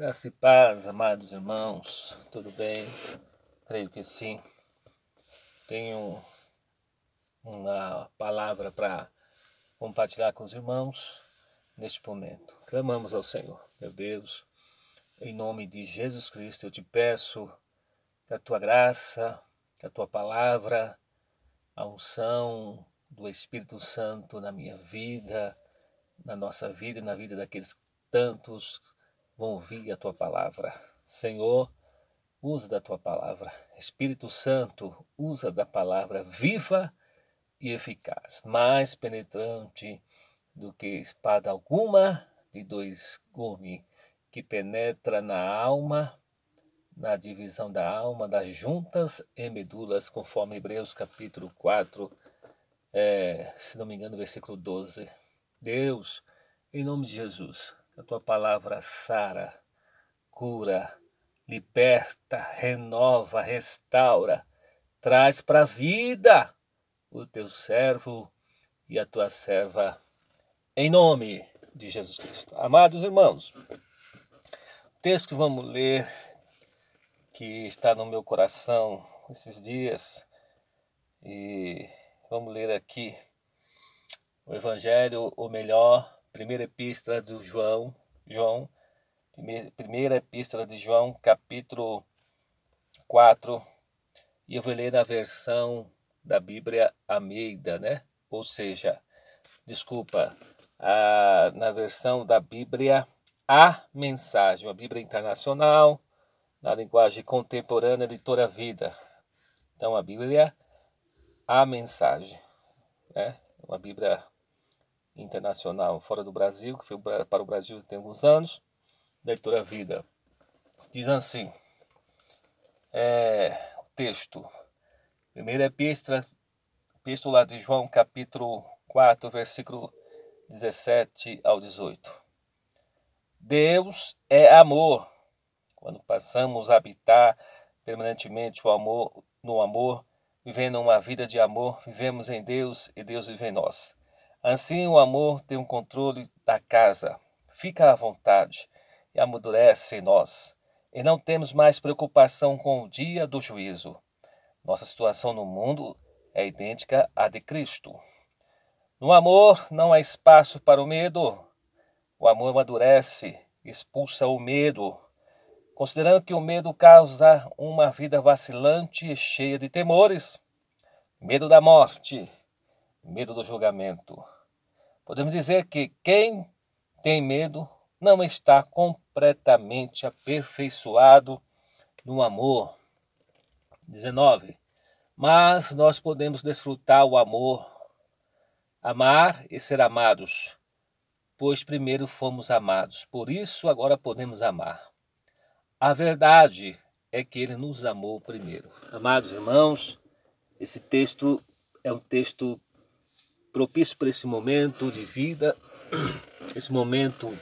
Graça e paz, amados irmãos, tudo bem? Creio que sim. Tenho uma palavra para compartilhar com os irmãos neste momento. Clamamos ao Senhor, meu Deus, em nome de Jesus Cristo, eu te peço que a tua graça, que a tua palavra, a unção do Espírito Santo na minha vida, na nossa vida e na vida daqueles tantos vão ouvir a tua palavra. Senhor, usa da tua palavra. Espírito Santo, usa da palavra viva e eficaz, mais penetrante do que espada alguma de dois gumes, que penetra na alma, na divisão da alma, das juntas e medulas, conforme Hebreus capítulo 4, é, se não me engano, versículo 12. Deus, em nome de Jesus, a tua palavra sara, cura, liberta, renova, restaura, traz para a vida o teu servo e a tua serva, em nome de Jesus Cristo. Amados irmãos, o texto que vamos ler, que está no meu coração esses dias, e vamos ler aqui o Evangelho, ou melhor, primeira epístola de João, João, primeira epístola de João, capítulo 4, e eu vou ler na versão da Bíblia Almeida, né? Ou seja, desculpa, a, na versão da Bíblia A Mensagem, uma Bíblia internacional, na linguagem contemporânea, editora Vida. Então, a Bíblia A Mensagem, né? Uma Bíblia internacional fora do Brasil, que foi para o Brasil tem alguns anos, da editora Vida. Diz assim, é, texto, primeira epístola, epístola de João, capítulo 4, versículo 17 ao 18. Deus é amor. Quando passamos a habitar permanentemente o amor, no amor, vivendo uma vida de amor, vivemos em Deus e Deus vive em nós. Assim o amor tem o um controle da casa, fica à vontade e amadurece em nós. E não temos mais preocupação com o dia do juízo. Nossa situação no mundo é idêntica à de Cristo. No amor não há espaço para o medo. O amor amadurece, expulsa o medo. Considerando que o medo causa uma vida vacilante e cheia de temores, medo da morte, medo do julgamento. Podemos dizer que quem tem medo não está completamente aperfeiçoado no amor. 19. Mas nós podemos desfrutar o amor, amar e ser amados, pois primeiro fomos amados, por isso agora podemos amar. A verdade é que ele nos amou primeiro. Amados irmãos, esse texto é um texto propício para esse momento de vida, esse momento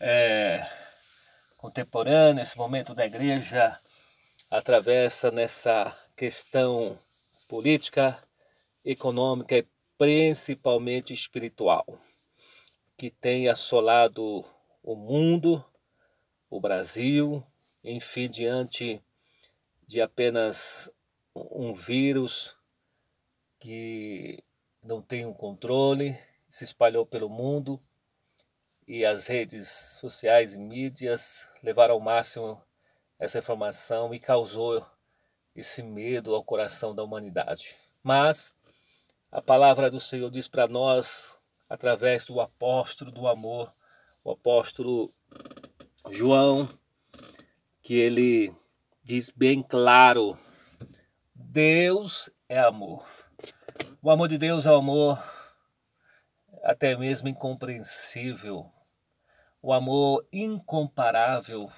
é, contemporâneo, esse momento da igreja atravessa nessa questão política, econômica e principalmente espiritual, que tem assolado o mundo, o Brasil, enfim, diante de apenas um vírus que não tem um controle, se espalhou pelo mundo e as redes sociais e mídias levaram ao máximo essa informação e causou esse medo ao coração da humanidade. Mas a palavra do Senhor diz para nós, através do apóstolo do amor, o apóstolo João, que ele diz bem claro: Deus é amor. O amor de Deus é um amor até mesmo incompreensível, o amor incomparável,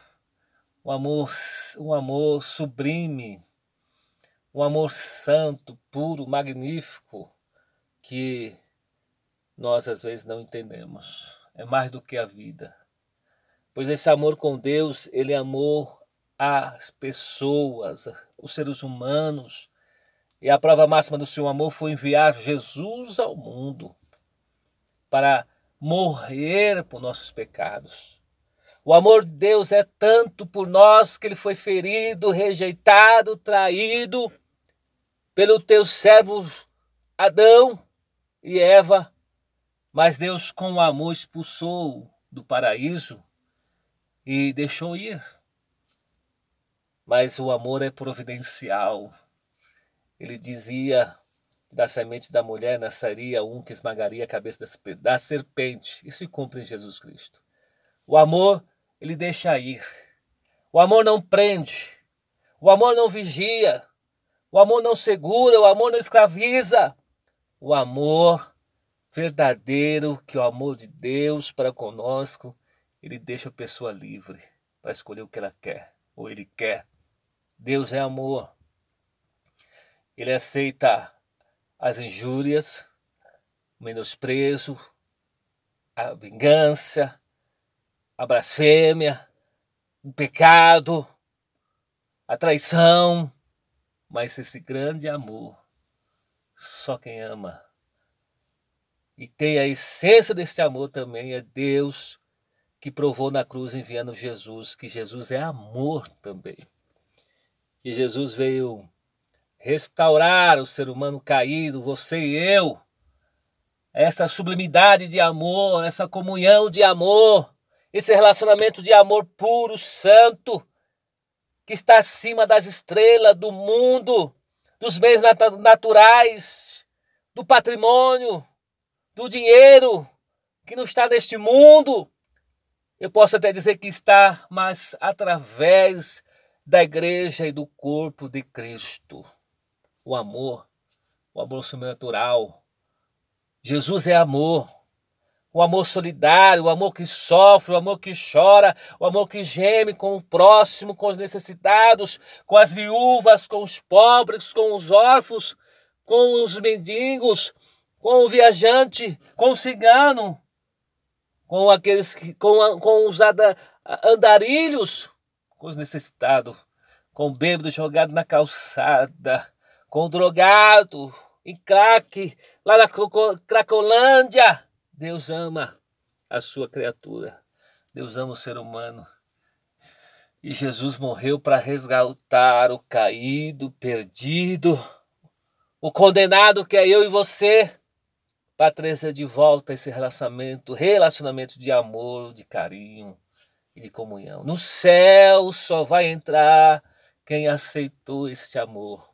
um amor, um amor sublime, um amor santo, puro, magnífico, que nós às vezes não entendemos. É mais do que a vida. Pois esse amor com Deus, ele é amor às pessoas, os seres humanos, e a prova máxima do seu amor foi enviar Jesus ao mundo para morrer por nossos pecados. O amor de Deus é tanto por nós que ele foi ferido, rejeitado, traído pelo teu servo Adão e Eva. Mas Deus, com o amor, expulsou do paraíso e deixou ir. Mas o amor é providencial. Ele dizia da semente da mulher nasceria um que esmagaria a cabeça da serpente. Isso se cumpre em Jesus Cristo. O amor, ele deixa ir. O amor não prende. O amor não vigia. O amor não segura. O amor não escraviza. O amor verdadeiro, que é o amor de Deus para conosco, ele deixa a pessoa livre para escolher o que ela quer ou ele quer. Deus é amor. Ele aceita as injúrias, o menosprezo, a vingança, a blasfêmia, o pecado, a traição, mas esse grande amor, só quem ama e tem a essência deste amor também é Deus que provou na cruz enviando Jesus, que Jesus é amor também. Que Jesus veio restaurar o ser humano caído, você e eu. Essa sublimidade de amor, essa comunhão de amor, esse relacionamento de amor puro, santo, que está acima das estrelas, do mundo, dos bens naturais, do patrimônio, do dinheiro que não está neste mundo. Eu posso até dizer que está, mas através da igreja e do corpo de Cristo o amor, o amor sobrenatural. Jesus é amor. O amor solidário, o amor que sofre, o amor que chora, o amor que geme com o próximo, com os necessitados, com as viúvas, com os pobres, com os órfãos, com os mendigos, com o viajante, com o cigano, com aqueles que, com, com os andarilhos, com os necessitados, com o bêbado jogado na calçada, com drogado, em crack, lá na Cracolândia. Deus ama a sua criatura. Deus ama o ser humano. E Jesus morreu para resgatar o caído, perdido, o condenado que é eu e você, para trazer de volta esse relacionamento, relacionamento de amor, de carinho e de comunhão. No céu só vai entrar quem aceitou esse amor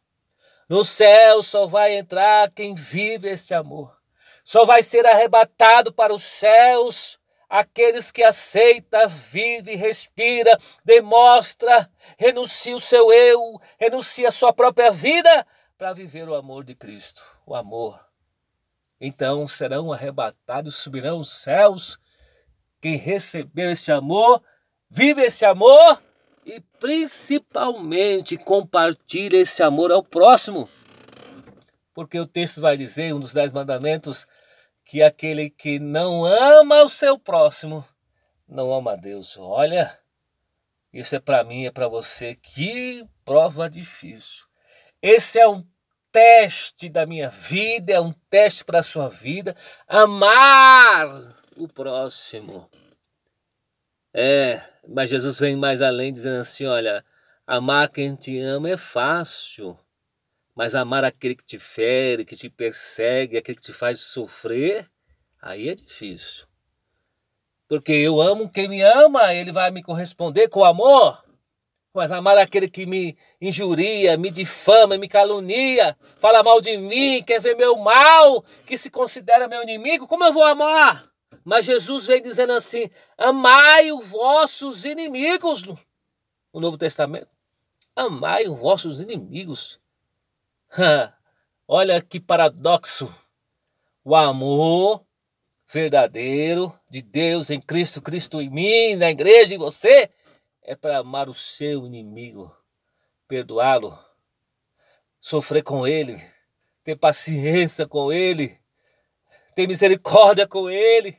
no céu só vai entrar quem vive esse amor. Só vai ser arrebatado para os céus aqueles que aceita, vive, respira, demonstra, renuncia o seu eu, renuncia a sua própria vida para viver o amor de Cristo, o amor. Então serão arrebatados, subirão os céus quem recebeu esse amor, vive esse amor e principalmente compartilhe esse amor ao próximo. Porque o texto vai dizer, um dos dez mandamentos, que aquele que não ama o seu próximo não ama a Deus. Olha, isso é para mim, é para você. Que prova difícil. Esse é um teste da minha vida, é um teste para a sua vida. Amar o próximo. É, mas Jesus vem mais além, dizendo assim: olha, amar quem te ama é fácil, mas amar aquele que te fere, que te persegue, aquele que te faz sofrer, aí é difícil. Porque eu amo quem me ama, ele vai me corresponder com amor. Mas amar aquele que me injuria, me difama, me calunia, fala mal de mim, quer ver meu mal, que se considera meu inimigo, como eu vou amar? Mas Jesus vem dizendo assim: amai os vossos inimigos no, no Novo Testamento. Amai os vossos inimigos. Olha que paradoxo. O amor verdadeiro de Deus em Cristo, Cristo em mim, na igreja em você, é para amar o seu inimigo, perdoá-lo, sofrer com ele, ter paciência com ele, ter misericórdia com ele,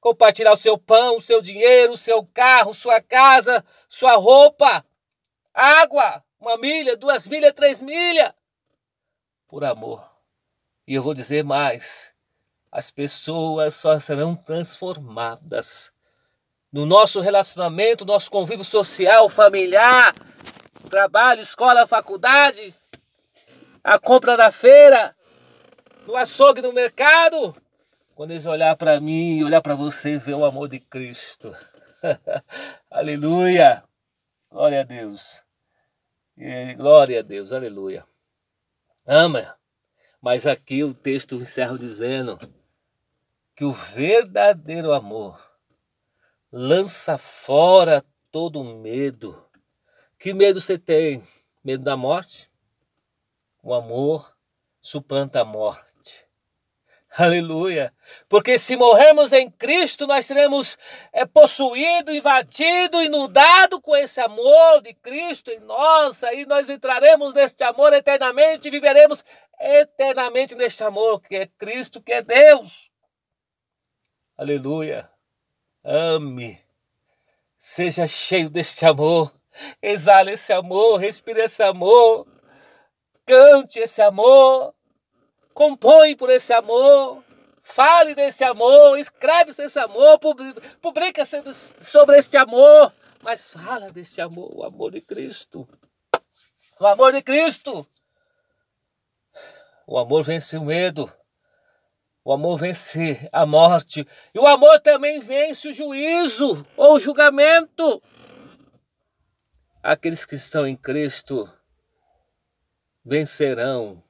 compartilhar o seu pão, o seu dinheiro, o seu carro, sua casa, sua roupa, água, uma milha, duas milhas, três milhas, por amor. E eu vou dizer mais: as pessoas só serão transformadas no nosso relacionamento, nosso convívio social, familiar, trabalho, escola, faculdade, a compra na feira, no açougue, no mercado. Quando eles olhar para mim, olhar para você, ver o amor de Cristo. aleluia! Glória a Deus. E, glória a Deus, aleluia. Ama. Mas aqui o texto encerra dizendo que o verdadeiro amor lança fora todo medo. Que medo você tem? Medo da morte? O amor suplanta a morte. Aleluia. Porque se morrermos em Cristo, nós seremos é, possuído, invadido, inundado com esse amor de Cristo em nós. Aí nós entraremos neste amor eternamente e viveremos eternamente neste amor que é Cristo, que é Deus. Aleluia. Ame. Seja cheio deste amor. Exale esse amor, respire esse amor. Cante esse amor. Compõe por esse amor. Fale desse amor, escreve esse amor, publica sobre este amor, mas fala deste amor, o amor de Cristo. O amor de Cristo. O amor vence o medo. O amor vence a morte. E o amor também vence o juízo ou o julgamento. Aqueles que estão em Cristo vencerão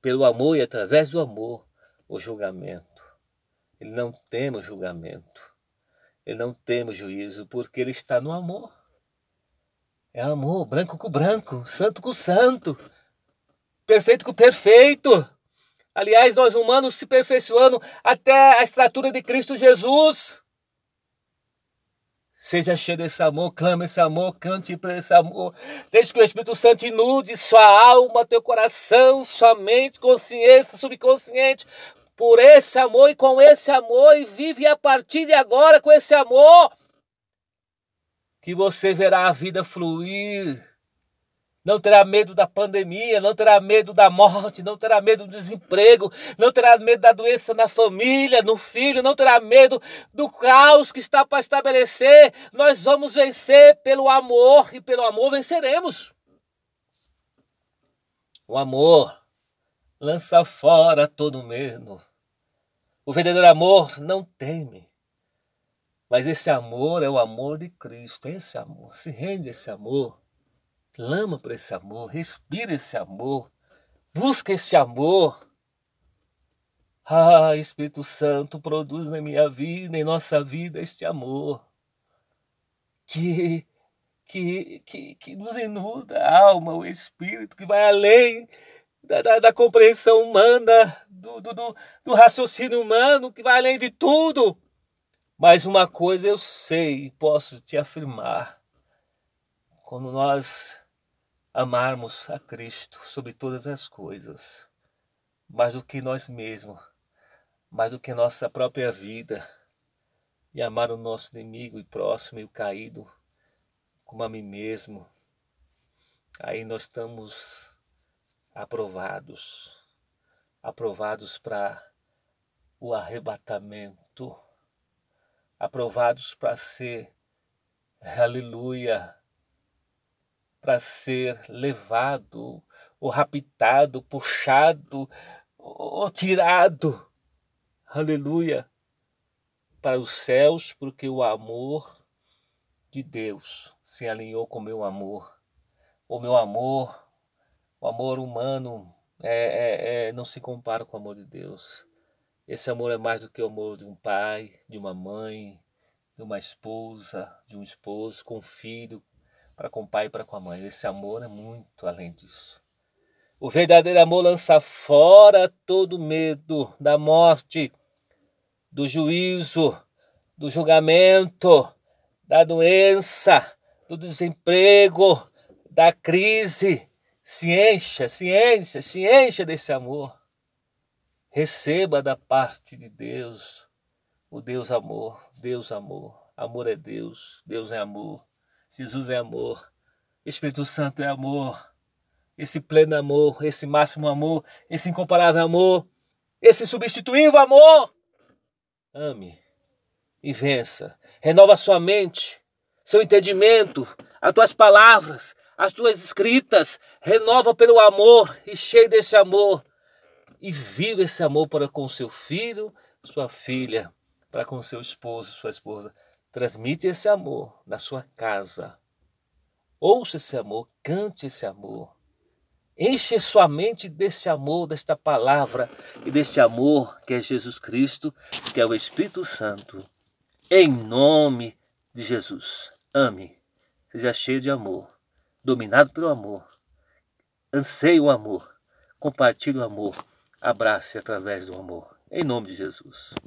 pelo amor e através do amor o julgamento. Ele não teme o julgamento. Ele não teme o juízo, porque ele está no amor. É amor, branco com branco, santo com santo, perfeito com perfeito. Aliás, nós humanos se perfeiçoando até a estatura de Cristo Jesus. Seja cheio desse amor, clame esse amor, cante para esse amor. Deixe que o Espírito Santo inude sua alma, teu coração, sua mente, consciência, subconsciente, por esse amor e com esse amor, e vive a partir de agora com esse amor, que você verá a vida fluir não terá medo da pandemia, não terá medo da morte, não terá medo do desemprego, não terá medo da doença na família, no filho, não terá medo do caos que está para estabelecer. Nós vamos vencer pelo amor e pelo amor venceremos. O amor lança fora todo medo. O verdadeiro amor não teme. Mas esse amor é o amor de Cristo. Esse amor, se rende esse amor clama por esse amor, respira esse amor, busca esse amor. Ah, Espírito Santo, produz na minha vida, em nossa vida, este amor que, que, que, que nos inuda a alma, o espírito, que vai além da, da, da compreensão humana, do, do, do, do raciocínio humano, que vai além de tudo. Mas uma coisa eu sei e posso te afirmar: quando nós amarmos a Cristo sobre todas as coisas, mais do que nós mesmos, mais do que nossa própria vida, e amar o nosso inimigo e próximo e o caído como a mim mesmo, aí nós estamos aprovados, aprovados para o arrebatamento, aprovados para ser, aleluia, para ser levado, ou raptado, puxado, ou tirado, aleluia, para os céus, porque o amor de Deus se alinhou com o meu amor. O meu amor, o amor humano, é, é, é, não se compara com o amor de Deus. Esse amor é mais do que o amor de um pai, de uma mãe, de uma esposa, de um esposo, com um filho, para com o pai e para com a mãe. Esse amor é muito além disso. O verdadeiro amor lança fora todo medo da morte, do juízo, do julgamento, da doença, do desemprego, da crise. Se encha, se encha, se encha desse amor. Receba da parte de Deus o Deus amor, Deus amor. Amor é Deus, Deus é amor. Jesus é amor. Espírito Santo é amor. Esse pleno amor, esse máximo amor, esse incomparável amor, esse substituível amor. Ame. e vença. Renova sua mente, seu entendimento, as tuas palavras, as tuas escritas. Renova pelo amor e cheio desse amor. E viva esse amor para com seu filho, sua filha, para com seu esposo, sua esposa. Transmite esse amor na sua casa. Ouça esse amor, cante esse amor. Enche sua mente desse amor, desta palavra e desse amor que é Jesus Cristo, que é o Espírito Santo. Em nome de Jesus. Ame. Seja cheio de amor, dominado pelo amor. Anseie o amor. Compartilhe o amor. Abrace através do amor. Em nome de Jesus.